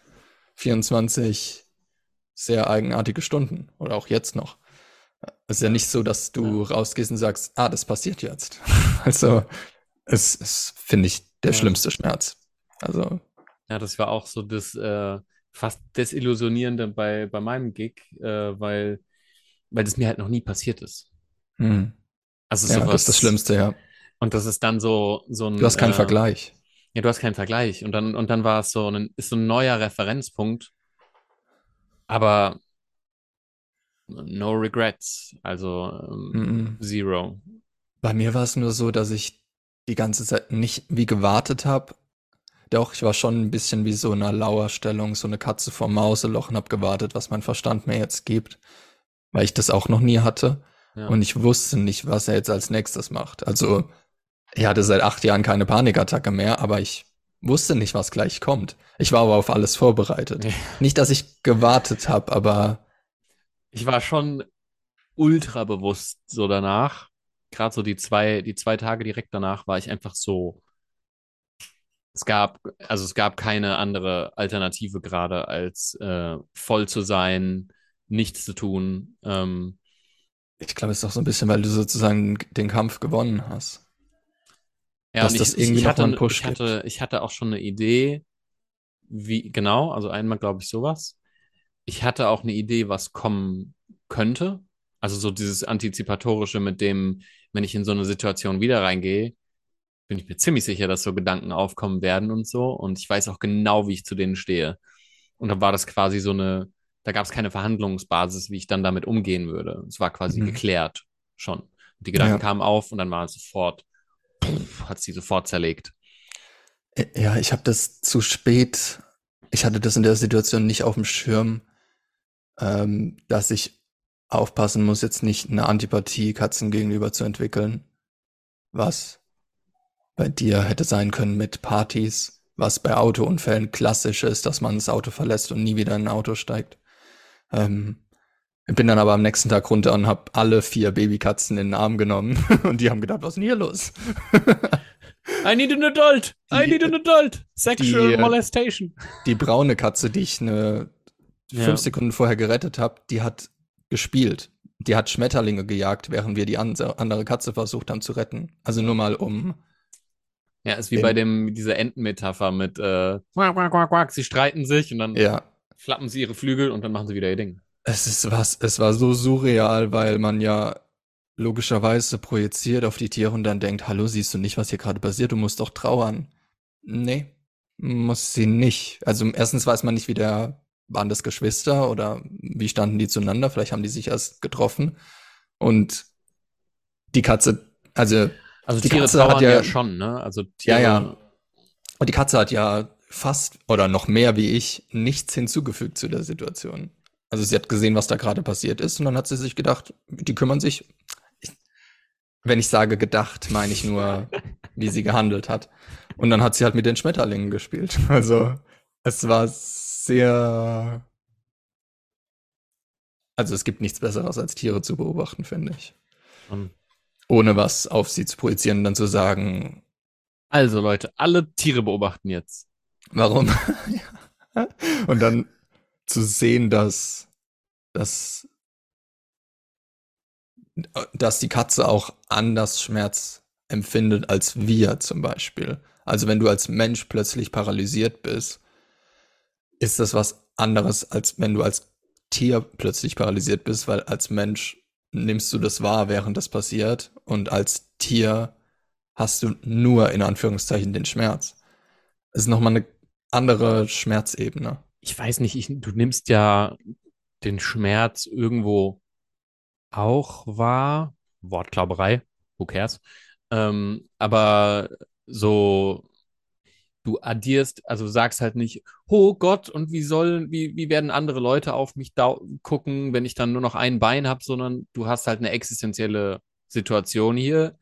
24 sehr eigenartige Stunden. Oder auch jetzt noch. Es ist ja nicht so, dass du ja. rausgehst und sagst, ah, das passiert jetzt. *laughs* also, es ist, finde ich, der ja. schlimmste Schmerz. Also. Ja, das war auch so das äh, fast Desillusionierende bei, bei meinem Gig, äh, weil, weil das mir halt noch nie passiert ist. Hm. Also ja, sowas, das ist das Schlimmste, ja. Und das ist dann so, so ein. Du hast keinen äh, Vergleich. Ja, du hast keinen Vergleich. Und dann, und dann war es so ein, ist so ein neuer Referenzpunkt. Aber no regrets. Also ähm, mm -mm. zero. Bei mir war es nur so, dass ich die ganze Zeit nicht wie gewartet habe. Doch, ich war schon ein bisschen wie so in einer Lauerstellung, so eine Katze vor Mauseloch und habe gewartet, was mein Verstand mir jetzt gibt, weil ich das auch noch nie hatte. Ja. Und ich wusste nicht, was er jetzt als nächstes macht. Also, ich hatte seit acht Jahren keine Panikattacke mehr, aber ich wusste nicht, was gleich kommt. Ich war aber auf alles vorbereitet. Ja. Nicht, dass ich gewartet habe, aber. Ich war schon ultra bewusst so danach gerade so die zwei, die zwei Tage direkt danach war ich einfach so. Es gab, also es gab keine andere Alternative gerade, als äh, voll zu sein, nichts zu tun. Ähm, ich glaube, es ist auch so ein bisschen, weil du sozusagen den Kampf gewonnen hast. Ja, dass das ich, irgendwie ich hatte, einen Push ich hatte, ich hatte auch schon eine Idee, wie, genau, also einmal glaube ich sowas. Ich hatte auch eine Idee, was kommen könnte. Also so dieses Antizipatorische mit dem, wenn ich in so eine Situation wieder reingehe, bin ich mir ziemlich sicher, dass so Gedanken aufkommen werden und so. Und ich weiß auch genau, wie ich zu denen stehe. Und dann war das quasi so eine, da gab es keine Verhandlungsbasis, wie ich dann damit umgehen würde. Es war quasi mhm. geklärt schon. Und die Gedanken ja. kamen auf und dann war es sofort, hat sie sofort zerlegt. Ja, ich habe das zu spät, ich hatte das in der Situation nicht auf dem Schirm, ähm, dass ich aufpassen muss, jetzt nicht eine Antipathie Katzen gegenüber zu entwickeln. Was bei dir hätte sein können mit Partys, was bei Autounfällen klassisch ist, dass man das Auto verlässt und nie wieder in ein Auto steigt. Ähm, bin dann aber am nächsten Tag runter und habe alle vier Babykatzen in den Arm genommen *laughs* und die haben gedacht, was ist denn hier los? I need an adult. I need an adult. Sexual die, molestation. Die braune Katze, die ich eine ja. fünf Sekunden vorher gerettet habe, die hat gespielt. Die hat Schmetterlinge gejagt, während wir die andere Katze versucht haben zu retten. Also nur mal um. Ja, ist wie bei dem, dieser Entenmetapher mit äh, quack, quack, quack, quack. sie streiten sich und dann ja. flappen sie ihre Flügel und dann machen sie wieder ihr Ding. Es ist was, es war so surreal, weil man ja logischerweise projiziert auf die Tiere und dann denkt, hallo, siehst du nicht, was hier gerade passiert, du musst doch trauern. Nee, muss sie nicht. Also erstens weiß man nicht, wie der waren das Geschwister oder wie standen die zueinander? Vielleicht haben die sich erst getroffen. Und die Katze, also, also die Tiere Katze hat ja, ja, schon, ne? Also Tiere, ja, ja. Und die Katze hat ja fast oder noch mehr wie ich nichts hinzugefügt zu der Situation. Also sie hat gesehen, was da gerade passiert ist und dann hat sie sich gedacht, die kümmern sich. wenn ich sage gedacht, meine ich nur, *laughs* wie sie gehandelt hat. Und dann hat sie halt mit den Schmetterlingen gespielt. *laughs* Also es war sehr. Also es gibt nichts Besseres, als Tiere zu beobachten, finde ich. Um. Ohne was auf sie zu projizieren, dann zu sagen. Also Leute, alle Tiere beobachten jetzt. Warum? *laughs* Und dann zu sehen, dass, dass, dass die Katze auch anders Schmerz empfindet als wir zum Beispiel. Also wenn du als Mensch plötzlich paralysiert bist ist das was anderes, als wenn du als Tier plötzlich paralysiert bist, weil als Mensch nimmst du das wahr, während das passiert und als Tier hast du nur in Anführungszeichen den Schmerz. Es ist nochmal eine andere Schmerzebene. Ich weiß nicht, ich, du nimmst ja den Schmerz irgendwo auch wahr. Wortklauberei, who cares? Ähm, aber so du addierst, also sagst halt nicht, oh Gott, und wie sollen, wie, wie werden andere Leute auf mich gucken, wenn ich dann nur noch ein Bein habe, sondern du hast halt eine existenzielle Situation hier.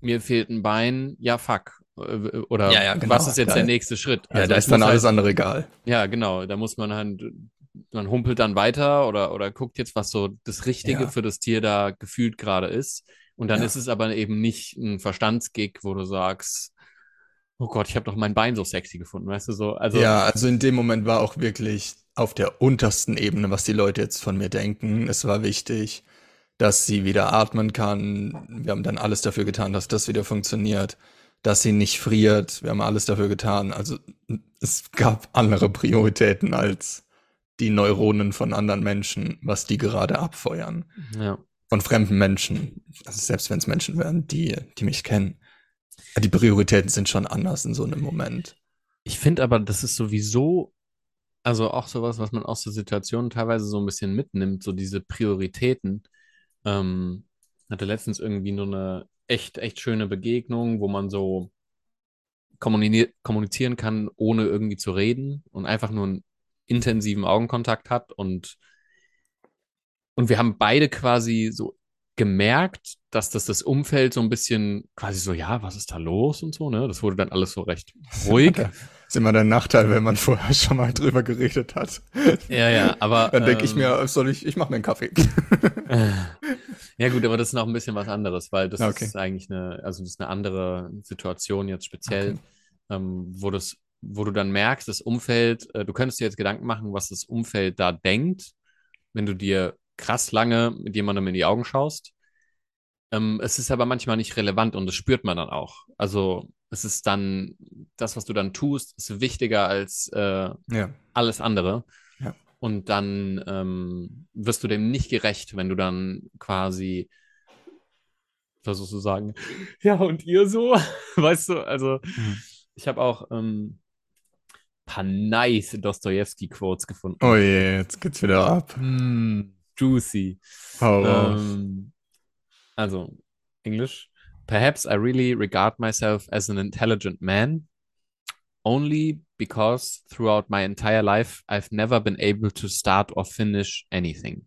Mir fehlt ein Bein, ja, fuck. Äh, oder ja, ja, genau, was ist jetzt geil. der nächste Schritt? Ja, also da ist dann alles halt, andere egal. Ja, genau. Da muss man halt, man humpelt dann weiter oder, oder guckt jetzt, was so das Richtige ja. für das Tier da gefühlt gerade ist. Und dann Ja. ist es aber eben nicht ein Verstandsgig, wo du sagst, oh Gott, ich habe doch mein Bein so sexy gefunden, weißt du so? Also, Ja, also in dem Moment war auch wirklich auf der untersten Ebene, was die Leute jetzt von mir denken. Es war wichtig, dass sie wieder atmen kann. Wir haben dann alles dafür getan, dass das wieder funktioniert, dass sie nicht friert. Wir haben alles dafür getan. Also es gab andere Prioritäten als die Neuronen von anderen Menschen, was die gerade abfeuern. ja. Von fremden Menschen. Also selbst wenn es Menschen wären, die, die mich kennen. Die Prioritäten sind schon anders in so einem Moment. Ich finde aber, das ist sowieso, also auch sowas, was man aus der Situation teilweise so ein bisschen mitnimmt, so diese Prioritäten. Ähm, hatte letztens irgendwie nur eine echt, echt schöne Begegnung, wo man so kommunizieren kann, ohne irgendwie zu reden und einfach nur einen intensiven Augenkontakt hat und, und wir haben beide quasi so gemerkt, dass das das Umfeld so ein bisschen quasi so, ja, was ist da los und so, ne? Das wurde dann alles so recht *laughs* ruhig. Ist immer der Nachteil, wenn man vorher schon mal drüber geredet hat. Ja, ja, aber. Dann denke ich ähm, mir, soll ich, ich mache mir einen Kaffee. *laughs* Ja, gut, aber das ist noch ein bisschen was anderes, weil das Okay. ist eigentlich eine, also das ist eine andere Situation jetzt speziell, Okay. ähm, wo das, wo du dann merkst, das Umfeld, äh, du könntest dir jetzt Gedanken machen, was das Umfeld da denkt, wenn du dir krass lange mit jemandem in die Augen schaust. Ähm, es ist aber manchmal nicht relevant und das spürt man dann auch. Also es ist dann, das, was du dann tust, ist wichtiger als äh, Ja. alles andere. Ja. Und dann ähm, wirst du dem nicht gerecht, wenn du dann quasi versuchst zu sagen, *laughs* ja, und ihr so, *laughs* weißt du, also Mhm. ich habe auch ähm, paar nice Dostoevsky-Quotes gefunden. Oh je, jetzt geht's wieder ab. Mm, juicy. Hau raus. Ähm, also, Englisch. Perhaps I really regard myself as an intelligent man, only because throughout my entire life I've never been able to start or finish anything.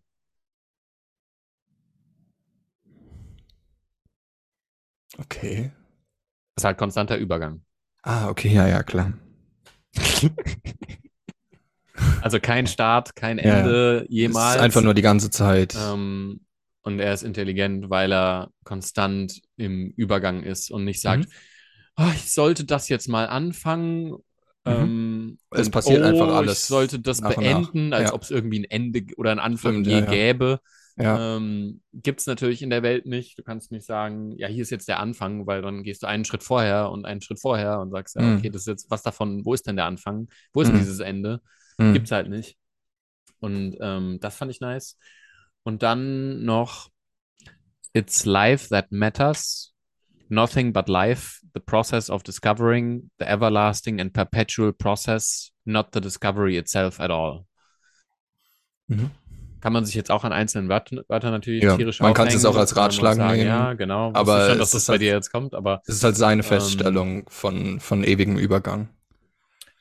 Okay. Das ist halt konstanter Übergang. Ah, okay, ja, ja, klar. *laughs* Also kein Start, kein Ja, ja. Ende Es jemals. ist einfach nur die ganze Zeit. Ähm, und er ist intelligent, weil er konstant im Übergang ist und nicht sagt, Mhm. "Ah, ich sollte das jetzt mal anfangen. Ähm, Es passiert einfach Ich alles sollte das nach. beenden, als Ja. ob es irgendwie ein Ende oder einen Anfang Stimmt, je ja, gäbe. ja. Ähm, Gibt es natürlich in der Welt nicht. Du kannst nicht sagen, ja, hier ist jetzt der Anfang, weil dann gehst du einen Schritt vorher und einen Schritt vorher und sagst, ja, Mhm. okay, das ist jetzt was davon, wo ist denn der Anfang? Wo ist Mhm. dieses Ende? Hm. Gibt's halt nicht. Und ähm, das fand ich nice. Und dann noch It's life that matters. Nothing but life, the process of discovering, the everlasting and perpetual process, not the discovery itself at all. Mhm. Kann man sich jetzt auch an einzelnen Wörtern, Wörtern natürlich Ja, tierisch man kann es aufhängen. auch als Ratschlag nehmen, Ja, genau. Aber schon, dass es das ist bei halt- dir jetzt kommt, aber Es ist halt seine Ähm, Feststellung von, von ewigem Übergang.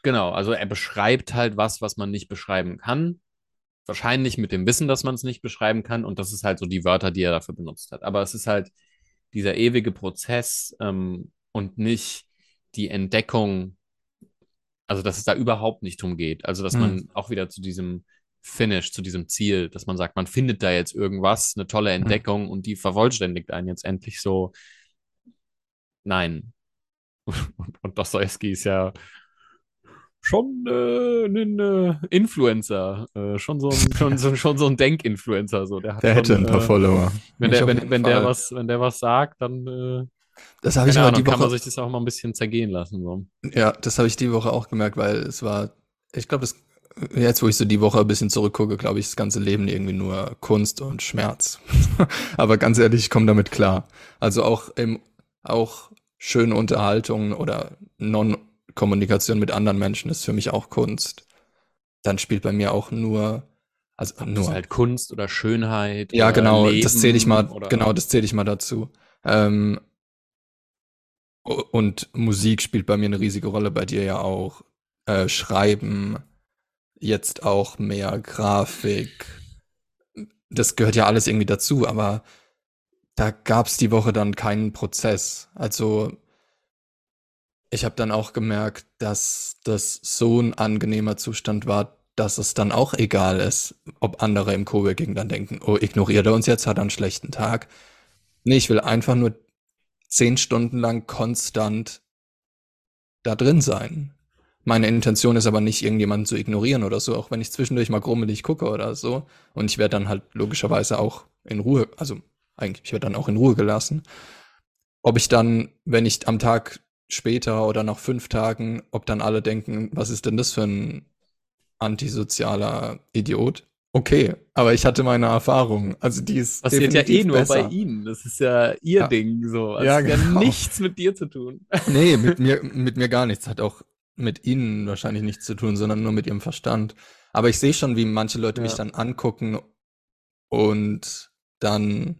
Genau, also er beschreibt halt was, was man nicht beschreiben kann. Wahrscheinlich mit dem Wissen, dass man es nicht beschreiben kann. Und das ist halt so die Wörter, die er dafür benutzt hat. Aber es ist halt dieser ewige Prozess ähm, und nicht die Entdeckung, also dass es da überhaupt nicht drum geht. Also dass Hm. man auch wieder zu diesem Finish, zu diesem Ziel, dass man sagt, man findet da jetzt irgendwas, eine tolle Entdeckung und die vervollständigt einen jetzt endlich so. Nein. Und, *laughs* und Dostoevsky ist ja schon äh, ein äh, Influencer, äh, schon so ein, schon, so, schon so ein Denkinfluencer. So. Der, hat Der hätte schon, ein paar äh, Follower. Wenn, der, wenn, wenn, der was, wenn der was sagt, dann äh, Das habe ich aber die Ahnung, kann man Woche. sich das auch mal ein bisschen zergehen lassen. So. Ja, das habe ich die Woche auch gemerkt, weil es war, ich glaube, das jetzt, wo ich so die Woche ein bisschen zurückgucke, glaube ich, das ganze Leben irgendwie nur Kunst und Schmerz. *laughs* aber ganz ehrlich, ich komme damit klar. Also auch im, auch schöne Unterhaltung oder Non-Kommunikation mit anderen Menschen ist für mich auch Kunst. Dann spielt bei mir auch nur, also Das nur. ist halt Kunst oder Schönheit. Ja, oder genau, Leben das zähle ich mal, oder- genau, das zähle ich mal dazu. Ähm, und Musik spielt bei mir eine riesige Rolle, bei dir ja auch. Äh, Schreiben, jetzt auch mehr Grafik. Das gehört ja alles irgendwie dazu, aber da gab's die Woche dann keinen Prozess. Also ich habe dann auch gemerkt, dass das so ein angenehmer Zustand war, dass es dann auch egal ist, ob andere im Coworking dann denken, oh, ignoriert er uns jetzt, hat er einen schlechten Tag. Nee, ich will einfach nur zehn Stunden lang konstant da drin sein. Meine Intention ist aber nicht, irgendjemanden zu ignorieren oder so, auch wenn ich zwischendurch mal grummelig gucke oder so. Und ich werde dann halt logischerweise auch in Ruhe, also eigentlich, ich werde dann auch in Ruhe gelassen. Ob ich dann, wenn ich am Tag später oder nach fünf Tagen, ob dann alle denken, was ist denn das für ein antisozialer Idiot? Okay, aber ich hatte meine Erfahrung. Also die ist Passiert ja eh nur besser. bei ihnen. Das ist ja ihr Ja. Ding so. Das Ja, hat ja genau. nichts mit dir zu tun. *laughs* Nee, mit mir, mit mir gar nichts. Hat auch mit ihnen wahrscheinlich nichts zu tun, sondern nur mit ihrem Verstand. Aber ich sehe schon, wie manche Leute mich Ja. dann angucken und dann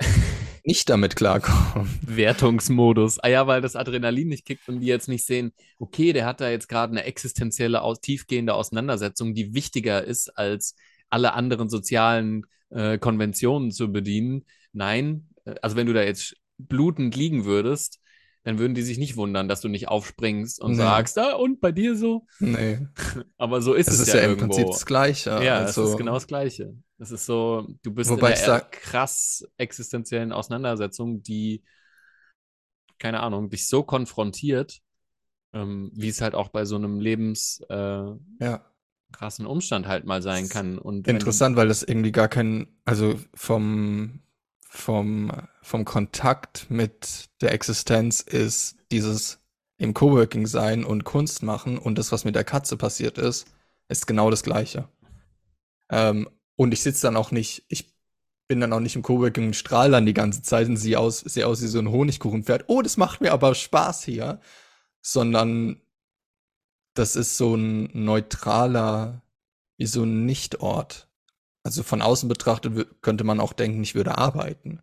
*laughs* nicht damit klarkommen. *laughs* Wertungsmodus. Ah ja, weil das Adrenalin nicht kickt und die jetzt nicht sehen, okay, der hat da jetzt gerade eine existenzielle, tiefgehende Auseinandersetzung, die wichtiger ist, als alle anderen sozialen äh, Konventionen zu bedienen. Nein, äh, also wenn du da jetzt blutend liegen würdest, dann würden die sich nicht wundern, dass du nicht aufspringst und Nee. sagst, ah, und bei dir so? Nee, *laughs* Aber so ist es es, ist ja, ja im irgendwo. Prinzip das Gleiche. Ja, also, es ist genau das Gleiche. Es ist so, du bist in sag- krass existenziellen Auseinandersetzung, die, keine Ahnung, dich so konfrontiert, ähm, wie es halt auch bei so einem lebenskrassen äh, ja. krassen Umstand halt mal sein kann. Und Interessant, weil das irgendwie gar kein, also vom, vom, vom Kontakt mit der Existenz ist dieses im Coworking sein und Kunst machen und das, was mit der Katze passiert ist, ist genau das Gleiche. Ähm, und ich sitze dann auch nicht, ich bin dann auch nicht im Coworking und strahle dann die ganze Zeit und sehe aus, sehe aus wie so ein Honigkuchenpferd. Oh, das macht mir aber Spaß hier. Sondern das ist so ein neutraler, wie so ein Nichtort. Also von außen betrachtet könnte man auch denken, ich würde arbeiten.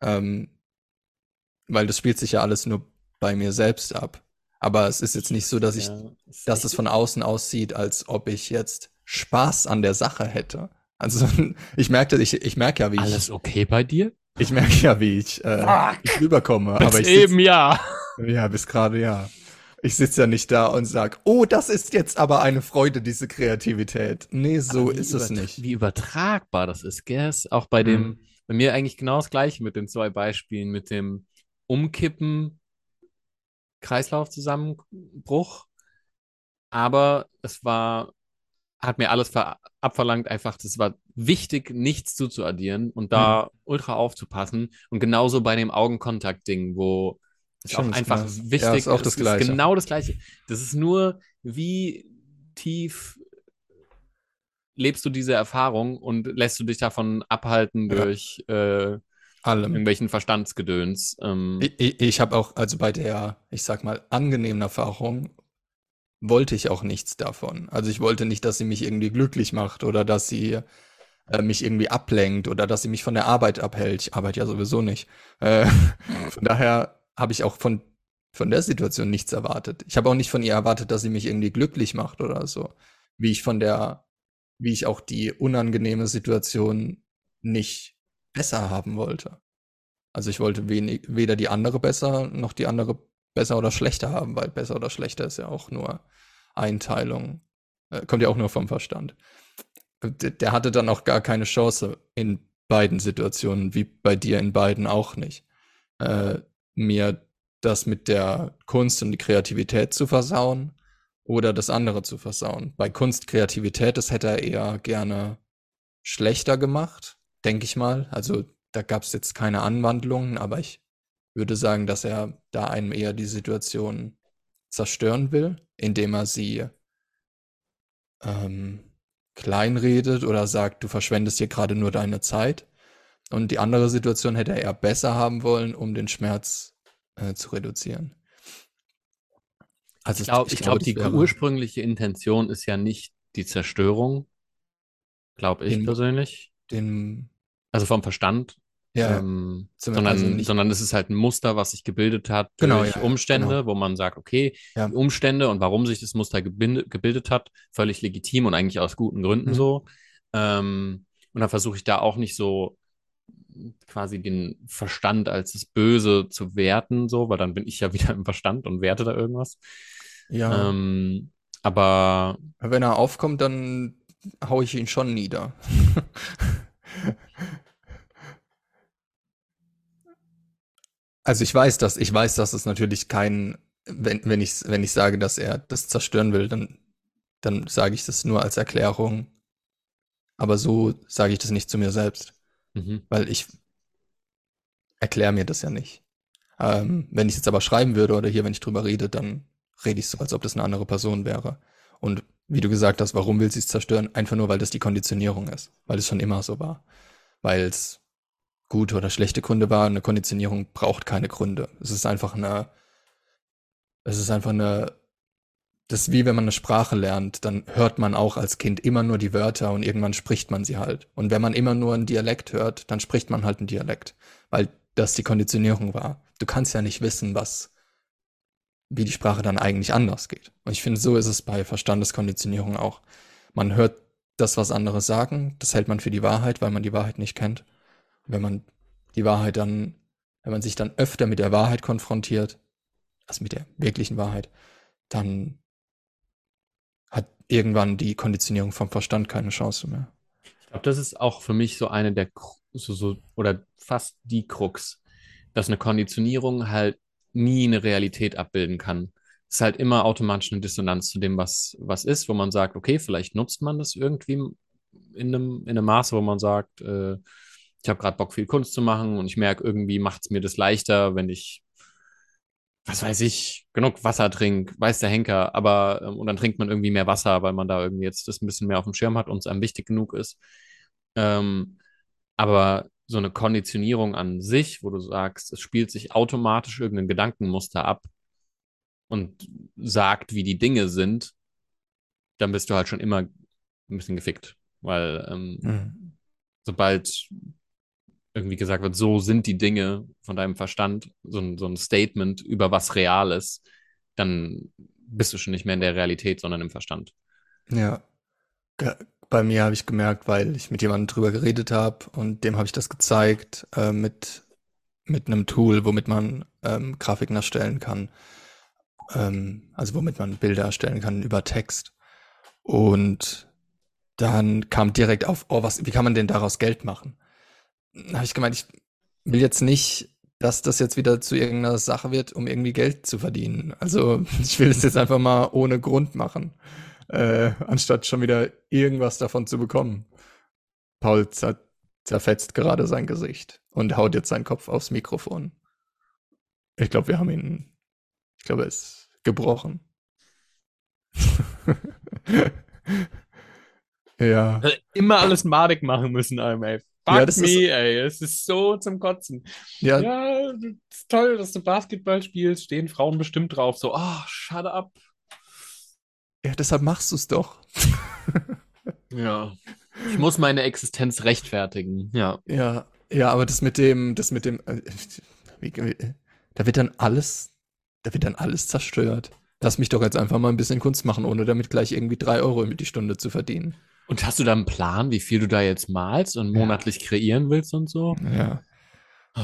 Ähm, weil das spielt sich ja alles nur bei mir selbst ab. Aber es ist jetzt nicht so, dass ich, ja, ist dass es von außen aussieht, als ob ich jetzt Spaß an der Sache hätte. Also *laughs* ich merke, ich, ich merke ja, wie alles okay bei dir? ich, ich merke ja, wie ich, äh, ich rüberkomme. Bis aber ich eben ja. Sitz, ja, bis gerade ja. Ich sitze ja nicht da und sag, oh, das ist jetzt aber eine Freude, diese Kreativität. Nee, so ist es nicht. Wie übertragbar das ist, gell? Auch bei dem, Mhm. bei mir eigentlich genau das Gleiche mit den zwei Beispielen, mit dem Umkippen, Kreislaufzusammenbruch. Aber es war, hat mir alles ver abverlangt, einfach, das war wichtig, nichts zuzuaddieren und da ultra aufzupassen. Und genauso bei dem Augenkontakt-Ding, wo es auch Stimmt, einfach genau. wichtig Ja, ist auch es das Gleiche. genau das Gleiche. Das ist nur, wie tief lebst du diese Erfahrung und lässt du dich davon abhalten Ja. durch äh, Allem. irgendwelchen Verstandsgedöns. Ähm, Ich, ich, ich habe auch, also bei der, ich sag mal, angenehmen Erfahrung, wollte ich auch nichts davon. Also ich wollte nicht, dass sie mich irgendwie glücklich macht oder dass sie äh, mich irgendwie ablenkt oder dass sie mich von der Arbeit abhält. Ich arbeite ja sowieso nicht. Äh, *laughs* von daher habe ich auch von, von der Situation nichts erwartet. Ich habe auch nicht von ihr erwartet, dass sie mich irgendwie glücklich macht oder so. Wie ich von der, wie ich auch die unangenehme Situation nicht besser haben wollte. Also ich wollte wenig, weder die andere besser noch die andere besser oder schlechter haben, weil besser oder schlechter ist ja auch nur Einteilung. Äh, kommt ja auch nur vom Verstand. Der, hatte dann auch gar keine Chance in beiden Situationen, wie bei dir in beiden auch nicht. Äh, mir das mit der Kunst und die Kreativität zu versauen oder das andere zu versauen. Bei Kunst, Kreativität, das hätte er eher gerne schlechter gemacht, denke ich mal. Also da gab es jetzt keine Anwandlungen, aber ich würde sagen, dass er da einem eher die Situation zerstören will, indem er sie ähm, kleinredet oder sagt, du verschwendest hier gerade nur deine Zeit. Und die andere Situation hätte er eher besser haben wollen, um den Schmerz äh, zu reduzieren. Also ich glaube, glaub, die ursprüngliche Intention ist ja nicht die Zerstörung, glaube ich Den- persönlich. den, Also vom Verstand. ja, ähm, sondern, also sondern es ist halt ein Muster, was sich gebildet hat Genau, durch ja, ja, Umstände, genau. wo man sagt, okay, Ja. die Umstände und warum sich das Muster gebildet, gebildet hat, völlig legitim und eigentlich aus guten Gründen Mhm. so. Ähm, und dann versuche ich da auch nicht so quasi den Verstand als das Böse zu werten, so, weil dann bin ich ja *laughs* wieder im Verstand und werte da irgendwas. ja. Ähm, aber Wenn er aufkommt, dann hau ich ihn schon nieder. *laughs* Also ich weiß, dass ich weiß, dass es natürlich kein, wenn, wenn ich wenn ich sage, dass er das zerstören will, dann dann sage ich das nur als Erklärung. Aber so sage ich das nicht zu mir selbst, Mhm. weil ich erkläre mir das ja nicht. Ähm, wenn ich jetzt aber schreiben würde oder hier, wenn ich drüber rede, dann rede ich so, als ob das eine andere Person wäre. Und wie du gesagt hast, warum will sie es zerstören? Einfach nur, weil das die Konditionierung ist, weil es schon immer so war, weil es gute oder schlechte Gründe war. Eine Konditionierung braucht keine Gründe. Es ist einfach eine, es ist einfach eine, das ist wie wenn man eine Sprache lernt, dann hört man auch als Kind immer nur die Wörter und irgendwann spricht man sie halt. Und wenn man immer nur einen Dialekt hört, dann spricht man halt einen Dialekt, weil das die Konditionierung war. Du kannst ja nicht wissen, was, wie die Sprache dann eigentlich anders geht. Und ich finde, so ist es bei Verstandeskonditionierung auch. Man hört das, was andere sagen, das hält man für die Wahrheit, weil man die Wahrheit nicht kennt. Und wenn man die Wahrheit dann, wenn man sich dann öfter mit der Wahrheit konfrontiert, also mit der wirklichen Wahrheit, dann hat irgendwann die Konditionierung vom Verstand keine Chance mehr. Ich glaube, das ist auch für mich so eine der, so, so, oder fast die Krux, dass eine Konditionierung halt nie eine Realität abbilden kann. Es ist halt immer automatisch eine Dissonanz zu dem, was, was ist, wo man sagt, okay, vielleicht nutzt man das irgendwie in einem, in einem Maße, wo man sagt, äh, ich habe gerade Bock, viel Kunst zu machen und ich merke, irgendwie macht es mir das leichter, wenn ich was weiß ich, genug Wasser trinkt, weiß der Henker, aber ähm, und dann trinkt man irgendwie mehr Wasser, weil man da irgendwie jetzt das ein bisschen mehr auf dem Schirm hat und es einem wichtig genug ist. Ähm, aber so eine Konditionierung an sich, wo du sagst, es spielt sich automatisch irgendein Gedankenmuster ab und sagt, wie die Dinge sind, dann bist du halt schon immer ein bisschen gefickt. Weil ähm, Mhm. sobald irgendwie gesagt wird, so sind die Dinge von deinem Verstand, so ein, so ein Statement über was real ist, dann bist du schon nicht mehr in der Realität, sondern im Verstand. Ja, bei mir habe ich gemerkt, weil ich mit jemandem drüber geredet habe und dem habe ich das gezeigt, äh, mit, mit einem Tool, womit man ähm, Grafiken erstellen kann. Ähm, also womit man Bilder erstellen kann über Text. Und dann kam direkt auf, oh, was, wie kann man denn daraus Geld machen? Habe ich gemeint, ich will jetzt nicht, dass das jetzt wieder zu irgendeiner Sache wird, um irgendwie Geld zu verdienen. Also *laughs* ich will es jetzt einfach mal ohne Grund machen, äh, anstatt schon wieder irgendwas davon zu bekommen. Paul zer zerfetzt gerade sein Gesicht und haut jetzt seinen Kopf aufs Mikrofon. Ich glaube, wir haben ihn, ich glaube, er ist gebrochen. *laughs* ja. Immer alles madig machen müssen, ey. Fuck Ja, das me, ist- ey. Es ist so zum Kotzen. Ja, Ja, ist toll, dass du Basketball spielst. Stehen Frauen bestimmt drauf. So, ah, shut up. ja, deshalb machst du es doch. *laughs* Ja. Ich muss meine Existenz rechtfertigen. Ja. Ja, ja, aber das mit dem, das mit dem, äh, wie, da wird dann alles, da wird dann alles zerstört. Lass mich doch jetzt einfach mal ein bisschen Kunst machen, ohne damit gleich irgendwie drei Euro die Stunde zu verdienen. Und hast du da einen Plan, wie viel du da jetzt malst und Ja. monatlich kreieren willst und so? Ja.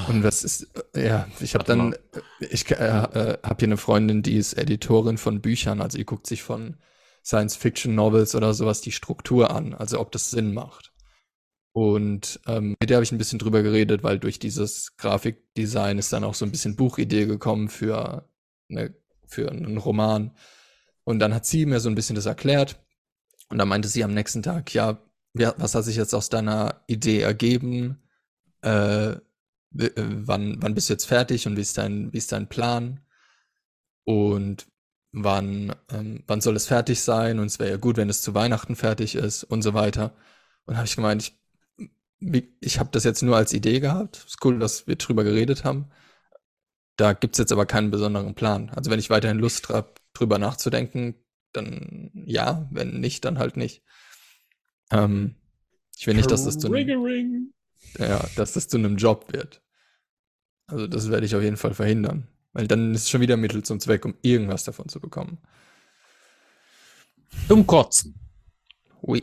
Und was ist, äh, ja, ich habe dann, mal. äh, ich äh, äh, habe hier eine Freundin, die ist Editorin von Büchern, also die guckt sich von Science-Fiction-Novels oder sowas die Struktur an, also ob das Sinn macht. Und ähm, mit der habe ich ein bisschen drüber geredet, weil durch dieses Grafikdesign ist dann auch so ein bisschen Buchidee gekommen für, eine, für einen Roman. Und dann hat sie mir so ein bisschen das erklärt. Und dann meinte sie am nächsten Tag, ja, wer- was hat sich jetzt aus deiner Idee ergeben? Äh, äh, wann, wann bist du jetzt fertig und wie ist dein, wie ist dein Plan? Und wann, ähm, wann soll es fertig sein? Und es wäre ja gut, wenn es zu Weihnachten fertig ist und so weiter. Und habe ich gemeint, ich, ich habe das jetzt nur als Idee gehabt. Ist cool, dass wir drüber geredet haben. Da gibt's jetzt aber keinen besonderen Plan. Also wenn ich weiterhin Lust habe, drüber nachzudenken, dann ja, wenn nicht, dann halt nicht. Ähm, ich will nicht, dass das zu einem, Triggering. ja, dass das zu einem Job wird. Also das werde ich auf jeden Fall verhindern. Weil dann ist es schon wieder Mittel zum Zweck, um irgendwas davon zu bekommen. Zum Kotzen. Ui.